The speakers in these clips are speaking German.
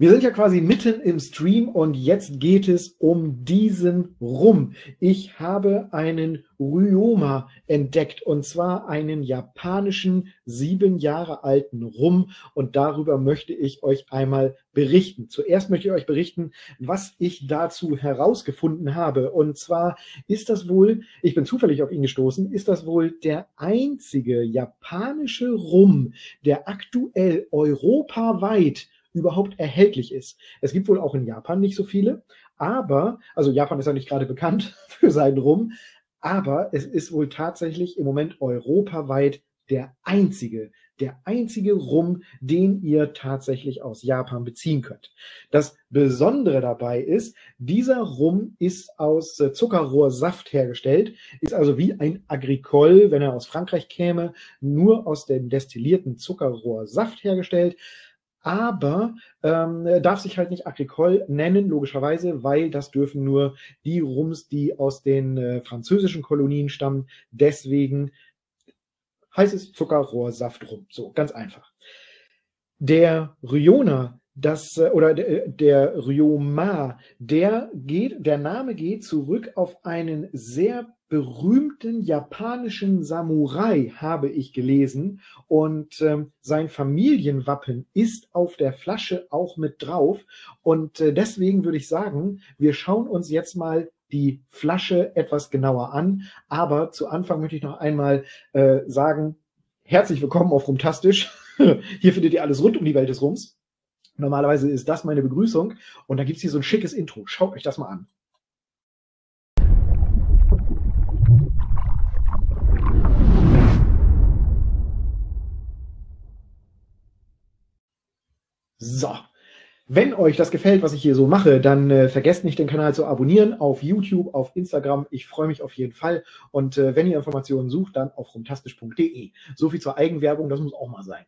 Wir sind ja quasi mitten im Stream und jetzt geht es um diesen Rum. Ich habe einen Ryoma entdeckt und zwar einen japanischen sieben Jahre alten Rum und darüber möchte ich euch einmal berichten. Zuerst möchte ich euch berichten, was ich dazu herausgefunden habe und zwar ist das wohl, ich bin zufällig auf ihn gestoßen, ist das wohl der einzige japanische Rum, der aktuell europaweit überhaupt erhältlich ist. Es gibt wohl auch in Japan nicht so viele, aber, also Japan ist ja nicht gerade bekannt für seinen Rum, aber es ist wohl tatsächlich im Moment europaweit der einzige, der einzige Rum, den ihr tatsächlich aus Japan beziehen könnt. Das Besondere dabei ist, dieser Rum ist aus äh, Zuckerrohrsaft hergestellt, ist also wie ein Agricole, wenn er aus Frankreich käme, nur aus dem destillierten Zuckerrohrsaft hergestellt aber ähm, darf sich halt nicht Agricole nennen, logischerweise, weil das dürfen nur die Rums, die aus den äh, französischen Kolonien stammen. Deswegen heißt es Zuckerrohrsaft rum. So, ganz einfach. Der Ryona, das, äh, oder der, der Ryoma, der geht, der Name geht zurück auf einen sehr berühmten japanischen Samurai habe ich gelesen und ähm, sein Familienwappen ist auf der Flasche auch mit drauf und äh, deswegen würde ich sagen, wir schauen uns jetzt mal die Flasche etwas genauer an, aber zu Anfang möchte ich noch einmal äh, sagen, herzlich willkommen auf Rumtastisch. Hier findet ihr alles rund um die Welt des Rums. Normalerweise ist das meine Begrüßung und da gibt's hier so ein schickes Intro. Schaut euch das mal an. So. Wenn euch das gefällt, was ich hier so mache, dann äh, vergesst nicht, den Kanal zu abonnieren auf YouTube, auf Instagram. Ich freue mich auf jeden Fall. Und äh, wenn ihr Informationen sucht, dann auf rumtastisch.de. So viel zur Eigenwerbung, das muss auch mal sein.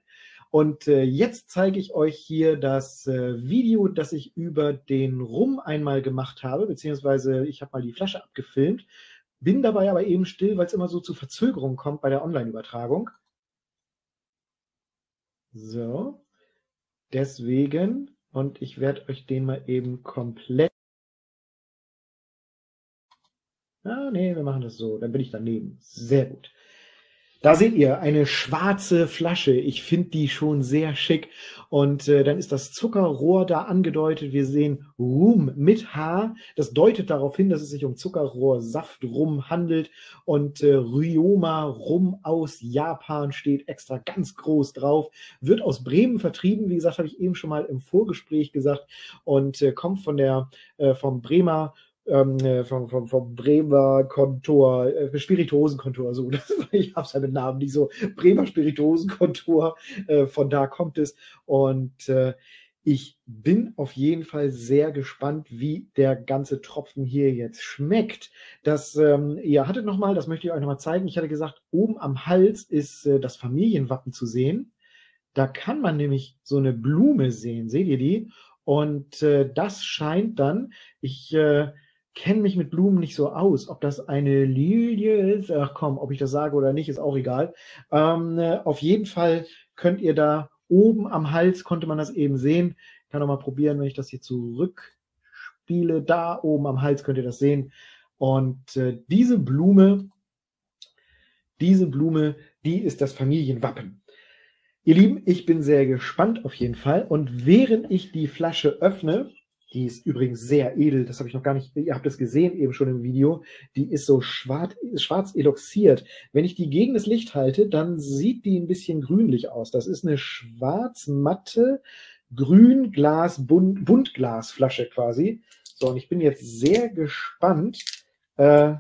Und äh, jetzt zeige ich euch hier das äh, Video, das ich über den Rum einmal gemacht habe, beziehungsweise ich habe mal die Flasche abgefilmt, bin dabei aber eben still, weil es immer so zu Verzögerungen kommt bei der Online-Übertragung. So, Deswegen, und ich werde euch den mal eben komplett. Ah, nee, wir machen das so. Dann bin ich daneben. Sehr gut. Da seht ihr eine schwarze Flasche. Ich finde die schon sehr schick. Und äh, dann ist das Zuckerrohr da angedeutet. Wir sehen Rum mit H. Das deutet darauf hin, dass es sich um Zuckerrohrsaft rum handelt. Und äh, Ryoma Rum aus Japan steht extra ganz groß drauf. Wird aus Bremen vertrieben. Wie gesagt, habe ich eben schon mal im Vorgespräch gesagt. Und äh, kommt von der, äh, vom Bremer ähm, äh, vom, vom, vom Bremer Kontor, äh, Spirituosenkontor, so, ich hab's ja mit Namen nicht so, Bremer Spirituosenkontor, äh, von da kommt es und äh, ich bin auf jeden Fall sehr gespannt, wie der ganze Tropfen hier jetzt schmeckt. Das, ähm, ihr hattet nochmal, das möchte ich euch nochmal zeigen, ich hatte gesagt, oben am Hals ist äh, das Familienwappen zu sehen. Da kann man nämlich so eine Blume sehen, seht ihr die? Und äh, das scheint dann, ich äh, kenne mich mit Blumen nicht so aus. Ob das eine Lilie ist, ach komm, ob ich das sage oder nicht, ist auch egal. Ähm, äh, auf jeden Fall könnt ihr da oben am Hals, konnte man das eben sehen. Ich kann auch mal probieren, wenn ich das hier zurückspiele. Da oben am Hals könnt ihr das sehen. Und äh, diese Blume, diese Blume, die ist das Familienwappen. Ihr Lieben, ich bin sehr gespannt auf jeden Fall. Und während ich die Flasche öffne, die ist übrigens sehr edel, das habe ich noch gar nicht, ihr habt es gesehen eben schon im Video. Die ist so schwarz, schwarz eloxiert. Wenn ich die gegen das Licht halte, dann sieht die ein bisschen grünlich aus. Das ist eine schwarz-matte Grünglas, Bunt, Buntglasflasche quasi. So, und ich bin jetzt sehr gespannt. Äh,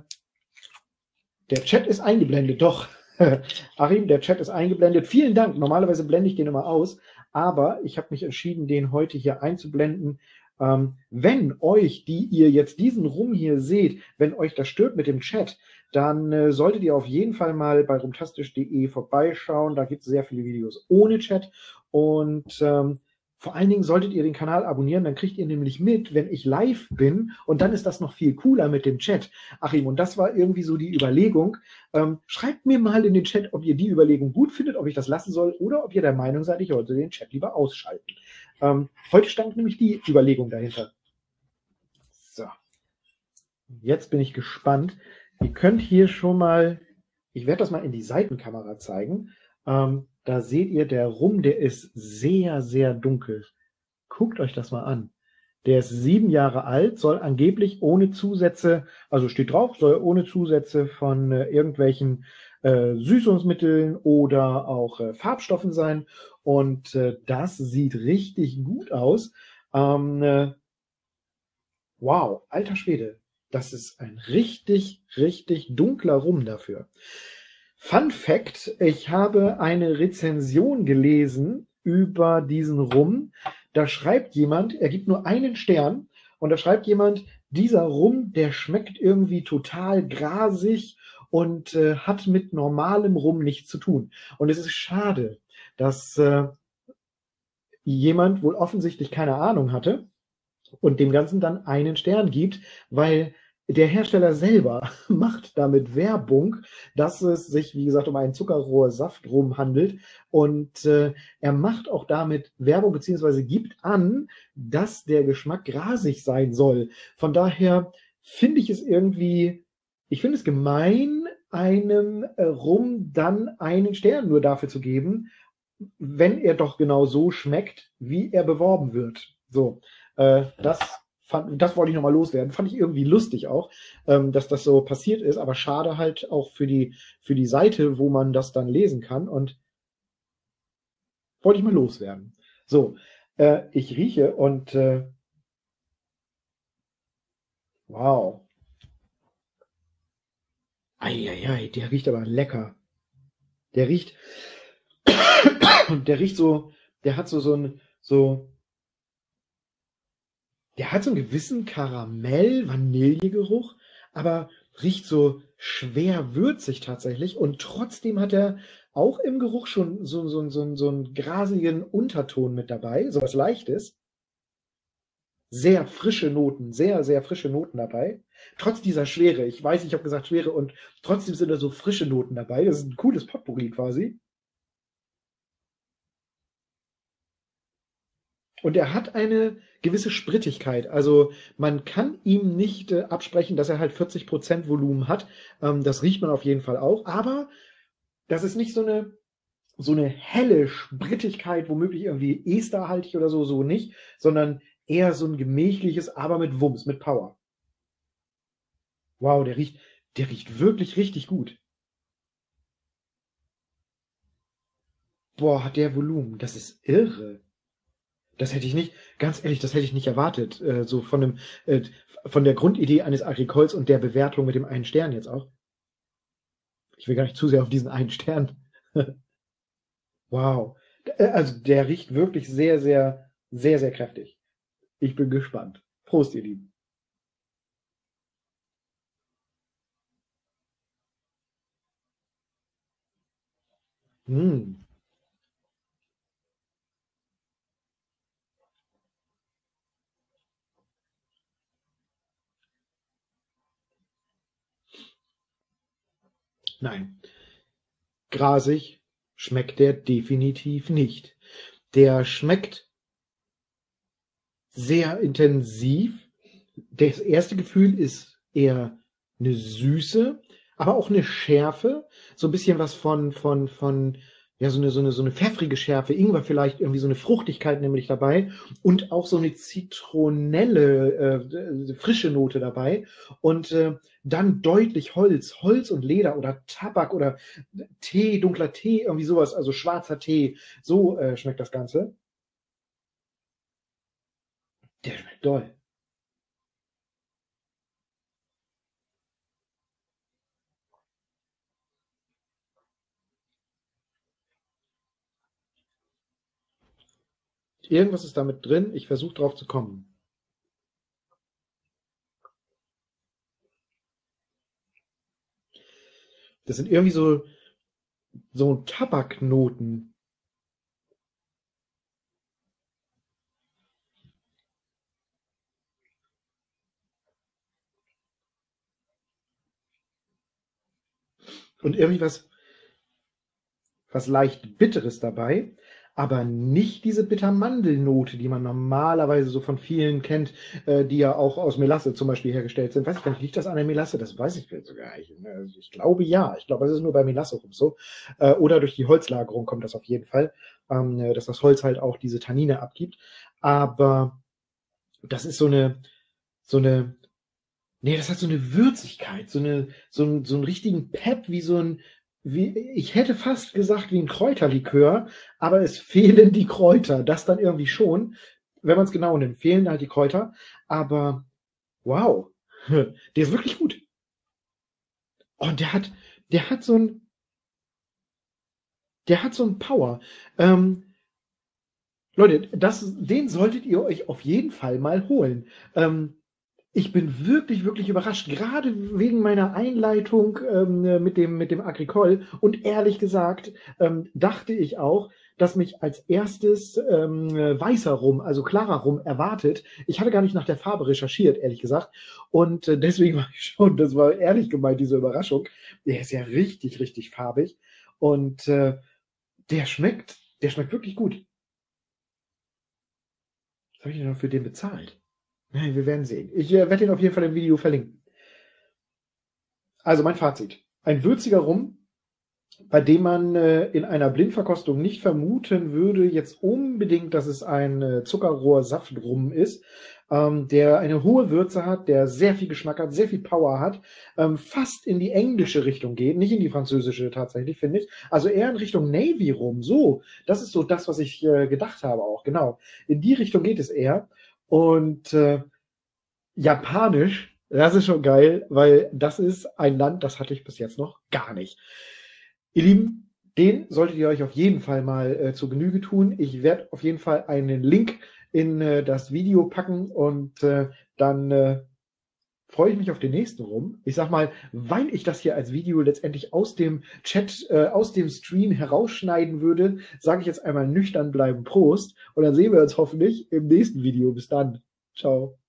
der Chat ist eingeblendet, doch. Achim, der Chat ist eingeblendet. Vielen Dank. Normalerweise blende ich den immer aus, aber ich habe mich entschieden, den heute hier einzublenden, ähm, wenn euch, die ihr jetzt diesen Rum hier seht, wenn euch das stört mit dem Chat, dann äh, solltet ihr auf jeden Fall mal bei rumtastisch.de vorbeischauen. Da gibt es sehr viele Videos ohne Chat. Und ähm, vor allen Dingen solltet ihr den Kanal abonnieren, dann kriegt ihr nämlich mit, wenn ich live bin. Und dann ist das noch viel cooler mit dem Chat. Achim, und das war irgendwie so die Überlegung. Ähm, schreibt mir mal in den Chat, ob ihr die Überlegung gut findet, ob ich das lassen soll oder ob ihr der Meinung seid, ich sollte den Chat lieber ausschalten. Ähm, heute stand nämlich die Überlegung dahinter. So. Jetzt bin ich gespannt. Ihr könnt hier schon mal, ich werde das mal in die Seitenkamera zeigen. Ähm, da seht ihr, der Rum, der ist sehr, sehr dunkel. Guckt euch das mal an. Der ist sieben Jahre alt, soll angeblich ohne Zusätze, also steht drauf, soll ohne Zusätze von äh, irgendwelchen äh, Süßungsmitteln oder auch äh, Farbstoffen sein. Und äh, das sieht richtig gut aus. Ähm, äh, wow, alter Schwede. Das ist ein richtig, richtig dunkler Rum dafür. Fun Fact, ich habe eine Rezension gelesen über diesen Rum. Da schreibt jemand, er gibt nur einen Stern und da schreibt jemand, dieser Rum, der schmeckt irgendwie total grasig und äh, hat mit normalem Rum nichts zu tun. Und es ist schade, dass äh, jemand wohl offensichtlich keine Ahnung hatte und dem Ganzen dann einen Stern gibt, weil der Hersteller selber macht damit Werbung, dass es sich, wie gesagt, um einen Zuckerrohrsaftrum handelt. Und äh, er macht auch damit Werbung beziehungsweise gibt an, dass der Geschmack grasig sein soll. Von daher finde ich es irgendwie, ich finde es gemein, einem äh, Rum dann einen Stern nur dafür zu geben, wenn er doch genau so schmeckt, wie er beworben wird. So, äh, das fand, das wollte ich nochmal loswerden. Fand ich irgendwie lustig auch, ähm, dass das so passiert ist, aber schade halt auch für die, für die Seite, wo man das dann lesen kann und wollte ich mal loswerden. So, äh, ich rieche und äh, wow. Eieiei, der riecht aber lecker. Der riecht, der riecht so, der hat so, so ein, so, der hat so einen gewissen Karamell-Vanillegeruch, aber riecht so schwer würzig tatsächlich und trotzdem hat er auch im Geruch schon so, so, so, so einen grasigen Unterton mit dabei, so was Leichtes. Sehr frische Noten, sehr, sehr frische Noten dabei. Trotz dieser Schwere, ich weiß, ich habe gesagt Schwere und trotzdem sind da so frische Noten dabei. Das ist ein cooles Potpourri quasi. Und er hat eine gewisse Sprittigkeit. Also man kann ihm nicht äh, absprechen, dass er halt 40% Volumen hat. Ähm, das riecht man auf jeden Fall auch. Aber das ist nicht so eine, so eine helle Sprittigkeit, womöglich irgendwie esterhaltig oder so, so nicht, sondern eher so ein gemächliches, aber mit Wumms, mit Power. Wow, der riecht, der riecht wirklich richtig gut. Boah, hat der Volumen. Das ist irre. Das hätte ich nicht, ganz ehrlich, das hätte ich nicht erwartet. Äh, so von dem, äh, von der Grundidee eines Agrikols und der Bewertung mit dem einen Stern jetzt auch. Ich will gar nicht zu sehr auf diesen einen Stern. wow. Äh, also der riecht wirklich sehr, sehr, sehr, sehr kräftig. Ich bin gespannt. Prost, ihr Lieben. Hm. Nein. Grasig schmeckt der definitiv nicht. Der schmeckt sehr intensiv. Das erste Gefühl ist eher eine Süße, aber auch eine Schärfe. So ein bisschen was von, von, von, ja, so eine, so eine, so eine pfeffrige Schärfe. Ingwer vielleicht irgendwie so eine Fruchtigkeit nämlich dabei und auch so eine zitronelle, äh, frische Note dabei. Und äh, dann deutlich Holz, Holz und Leder oder Tabak oder Tee, dunkler Tee, irgendwie sowas, also schwarzer Tee. So äh, schmeckt das Ganze. Der schmeckt doll. Irgendwas ist damit drin, ich versuche drauf zu kommen. Das sind irgendwie so, so Tabaknoten. Und irgendwie was, was leicht Bitteres dabei, aber nicht diese Bittermandelnote, die man normalerweise so von vielen kennt, äh, die ja auch aus Melasse zum Beispiel hergestellt sind. Weiß ich gar nicht, liegt das an der Melasse? Das weiß ich vielleicht sogar nicht. Also ich glaube ja. Ich glaube, es ist nur bei Melasse rum so. Äh, oder durch die Holzlagerung kommt das auf jeden Fall, ähm, äh, dass das Holz halt auch diese Tannine abgibt. Aber das ist so eine, so eine, nee, das hat so eine Würzigkeit, so eine, so, ein, so einen richtigen Pep, wie so ein, wie, ich hätte fast gesagt wie ein Kräuterlikör, aber es fehlen die Kräuter. Das dann irgendwie schon. Wenn man es genau nimmt, fehlen halt die Kräuter. Aber wow, der ist wirklich gut. Und der hat, der hat so ein, der hat so ein Power. Ähm, Leute, das, den solltet ihr euch auf jeden Fall mal holen. Ähm, ich bin wirklich, wirklich überrascht, gerade wegen meiner Einleitung ähm, mit dem, mit dem Agricole. Und ehrlich gesagt, ähm, dachte ich auch, dass mich als erstes ähm, weißer Rum, also klarer Rum erwartet. Ich hatte gar nicht nach der Farbe recherchiert, ehrlich gesagt. Und äh, deswegen war ich schon, das war ehrlich gemeint, diese Überraschung. Der ist ja richtig, richtig farbig. Und äh, der schmeckt, der schmeckt wirklich gut. Was habe ich denn noch für den bezahlt? Wir werden sehen. Ich äh, werde ihn auf jeden Fall im Video verlinken. Also mein Fazit. Ein würziger Rum, bei dem man äh, in einer Blindverkostung nicht vermuten würde, jetzt unbedingt, dass es ein äh, Zuckerrohr-Saftrum ist, ähm, der eine hohe Würze hat, der sehr viel Geschmack hat, sehr viel Power hat, ähm, fast in die englische Richtung geht, nicht in die französische tatsächlich, finde ich. Also eher in Richtung Navy Rum. So, das ist so das, was ich äh, gedacht habe auch, genau. In die Richtung geht es eher. Und äh, Japanisch, das ist schon geil, weil das ist ein Land, das hatte ich bis jetzt noch gar nicht. Ihr Lieben, den solltet ihr euch auf jeden Fall mal äh, zu Genüge tun. Ich werde auf jeden Fall einen Link in äh, das Video packen und äh, dann äh, freue ich mich auf den nächsten rum. Ich sag mal, weil ich das hier als Video letztendlich aus dem Chat, äh, aus dem Stream herausschneiden würde, sage ich jetzt einmal nüchtern bleiben Prost und dann sehen wir uns hoffentlich im nächsten Video. Bis dann. Ciao.